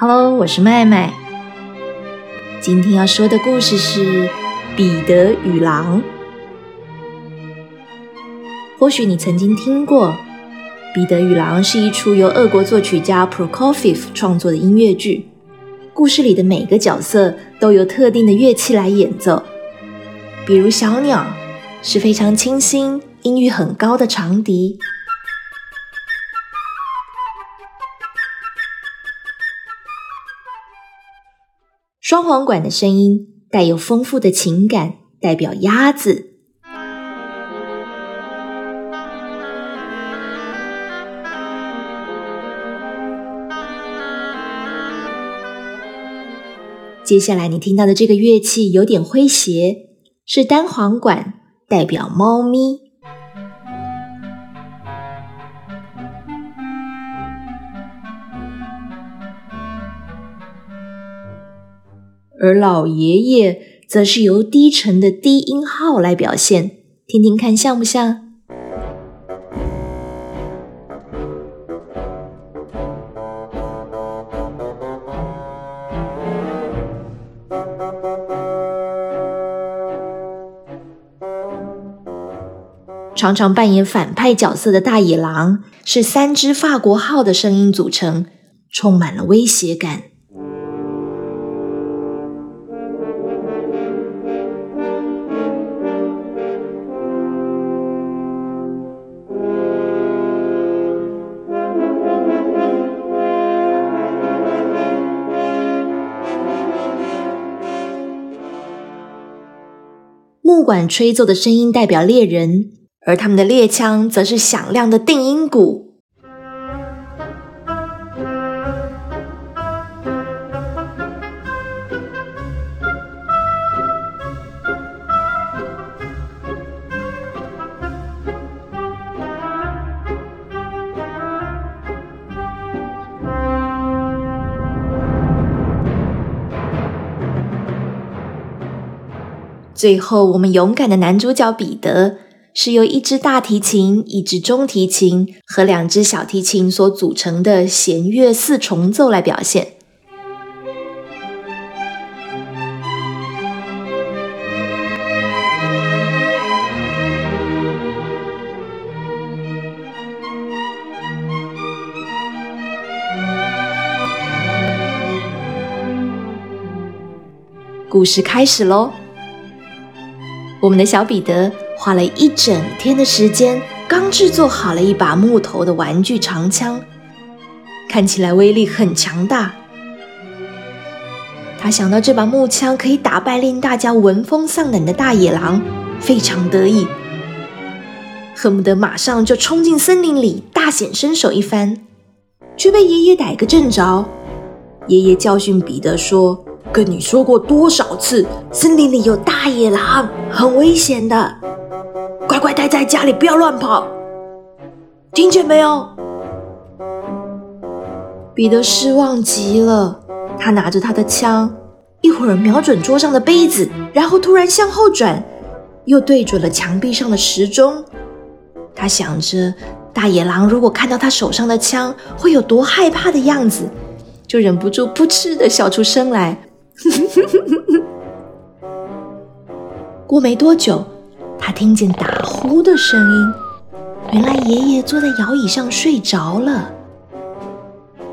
Hello，我是麦麦。今天要说的故事是《彼得与狼》。或许你曾经听过，《彼得与狼》是一出由俄国作曲家 Prokofiev 创作的音乐剧。故事里的每个角色都由特定的乐器来演奏，比如小鸟是非常清新、音域很高的长笛。双簧管的声音带有丰富的情感，代表鸭子。接下来你听到的这个乐器有点诙谐，是单簧管，代表猫咪。而老爷爷则是由低沉的低音号来表现，听听看像不像？常常扮演反派角色的大野狼是三只法国号的声音组成，充满了威胁感。木管吹奏的声音代表猎人，而他们的猎枪则是响亮的定音鼓。最后，我们勇敢的男主角彼得是由一支大提琴、一支中提琴和两支小提琴所组成的弦乐四重奏来表现。故事开始喽！我们的小彼得花了一整天的时间，刚制作好了一把木头的玩具长枪，看起来威力很强大。他想到这把木枪可以打败令大家闻风丧胆的大野狼，非常得意，恨不得马上就冲进森林里大显身手一番，却被爷爷逮个正着。爷爷教训彼得说。跟你说过多少次，森林里有大野狼，很危险的，乖乖待在家里，不要乱跑，听见没有？彼得失望极了，他拿着他的枪，一会儿瞄准桌上的杯子，然后突然向后转，又对准了墙壁上的时钟。他想着，大野狼如果看到他手上的枪，会有多害怕的样子，就忍不住噗嗤的笑出声来。过没多久，他听见打呼的声音。原来爷爷坐在摇椅上睡着了。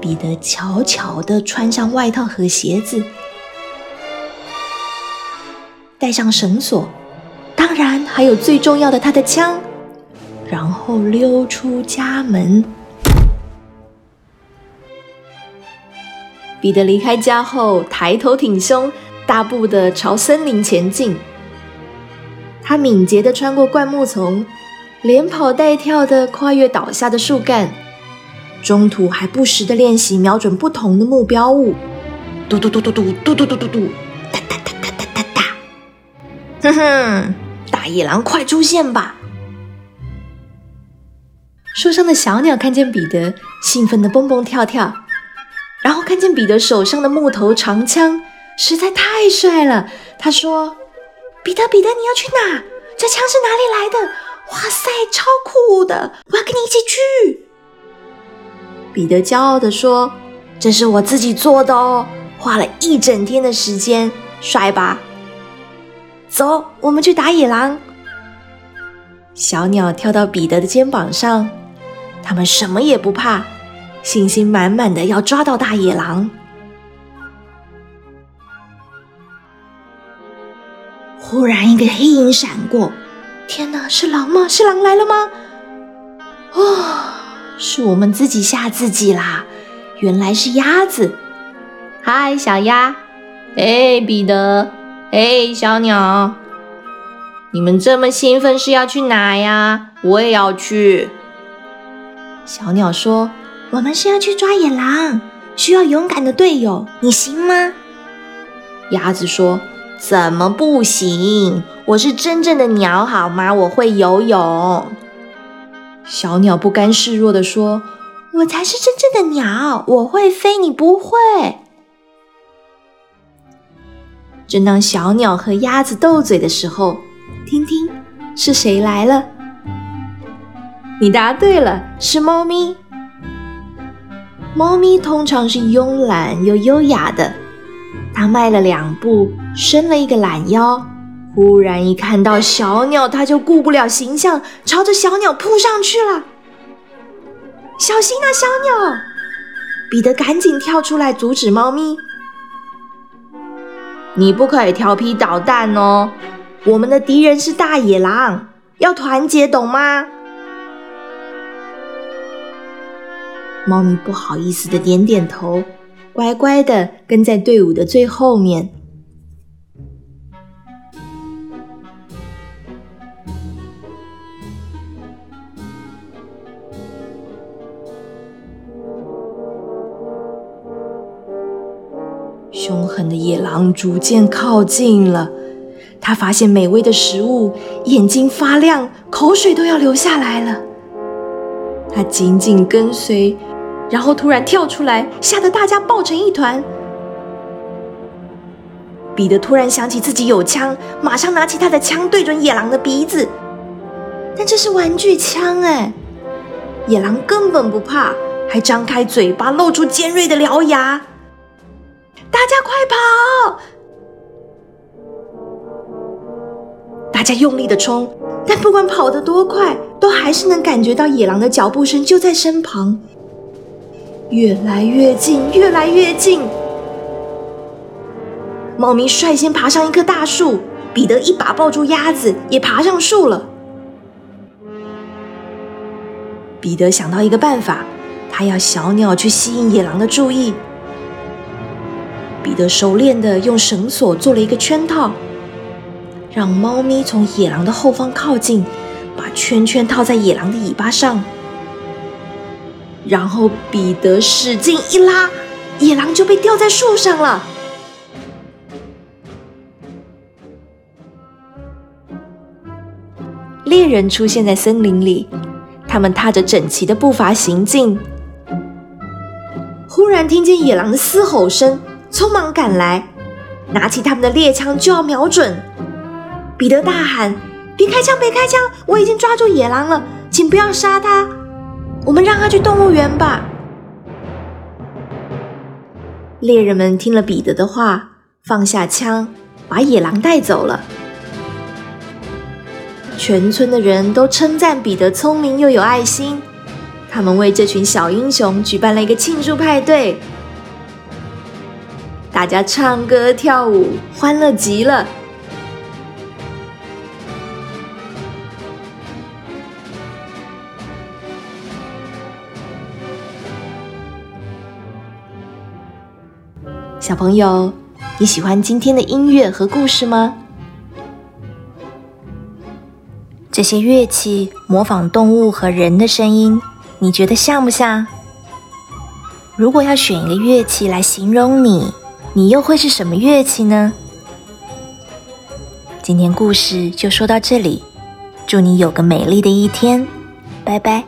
彼得悄悄地穿上外套和鞋子，带上绳索，当然还有最重要的他的枪，然后溜出家门。彼得离开家后，抬头挺胸，大步的朝森林前进。他敏捷的穿过灌木丛，连跑带跳的跨越倒下的树干，中途还不时的练习瞄准不同的目标物。嘟嘟嘟嘟嘟嘟嘟嘟嘟嘟，哒哒哒哒哒哒哒。哼哼，大野狼快出现吧！树上的小鸟看见彼得，兴奋的蹦蹦跳跳。然后看见彼得手上的木头长枪，实在太帅了。他说：“彼得，彼得，你要去哪？这枪是哪里来的？哇塞，超酷的！我要跟你一起去。”彼得骄傲地说：“这是我自己做的哦，花了一整天的时间，帅吧？走，我们去打野狼。小鸟跳到彼得的肩膀上，他们什么也不怕，信心满满的要抓到大野狼。忽然，一个黑影闪过，天哪，是狼吗？是狼来了吗？哦，是我们自己吓自己啦！原来是鸭子。嗨，小鸭！哎，彼得！哎，小鸟！你们这么兴奋是要去哪呀？我也要去。小鸟说：“我们是要去抓野狼，需要勇敢的队友，你行吗？”鸭子说：“怎么不行？我是真正的鸟，好吗？我会游泳。”小鸟不甘示弱的说：“我才是真正的鸟，我会飞，你不会。”正当小鸟和鸭子斗嘴的时候，听听是谁来了？你答对了，是猫咪。猫咪通常是慵懒又优雅的，它迈了两步，伸了一个懒腰。忽然一看到小鸟，它就顾不了形象，朝着小鸟扑上去了。小心啊，小鸟！彼得赶紧跳出来阻止猫咪。你不可以调皮捣蛋哦。我们的敌人是大野狼，要团结，懂吗？猫咪不好意思的点点头，乖乖的跟在队伍的最后面。凶狠的野狼逐渐靠近了。他发现美味的食物，眼睛发亮，口水都要流下来了。他紧紧跟随，然后突然跳出来，吓得大家抱成一团。彼得突然想起自己有枪，马上拿起他的枪对准野狼的鼻子，但这是玩具枪哎！野狼根本不怕，还张开嘴巴，露出尖锐的獠牙。大家快跑！大家用力的冲，但不管跑得多快，都还是能感觉到野狼的脚步声就在身旁，越来越近，越来越近。猫咪率先爬上一棵大树，彼得一把抱住鸭子，也爬上树了。彼得想到一个办法，他要小鸟去吸引野狼的注意。彼得熟练的用绳索做了一个圈套。让猫咪从野狼的后方靠近，把圈圈套在野狼的尾巴上，然后彼得使劲一拉，野狼就被吊在树上了。猎人出现在森林里，他们踏着整齐的步伐行进，忽然听见野狼的嘶吼声，匆忙赶来，拿起他们的猎枪就要瞄准。彼得大喊：“别开枪！别开枪！我已经抓住野狼了，请不要杀他，我们让他去动物园吧。”猎人们听了彼得的话，放下枪，把野狼带走了。全村的人都称赞彼得聪明又有爱心，他们为这群小英雄举办了一个庆祝派对，大家唱歌跳舞，欢乐极了。小朋友，你喜欢今天的音乐和故事吗？这些乐器模仿动物和人的声音，你觉得像不像？如果要选一个乐器来形容你，你又会是什么乐器呢？今天故事就说到这里，祝你有个美丽的一天，拜拜。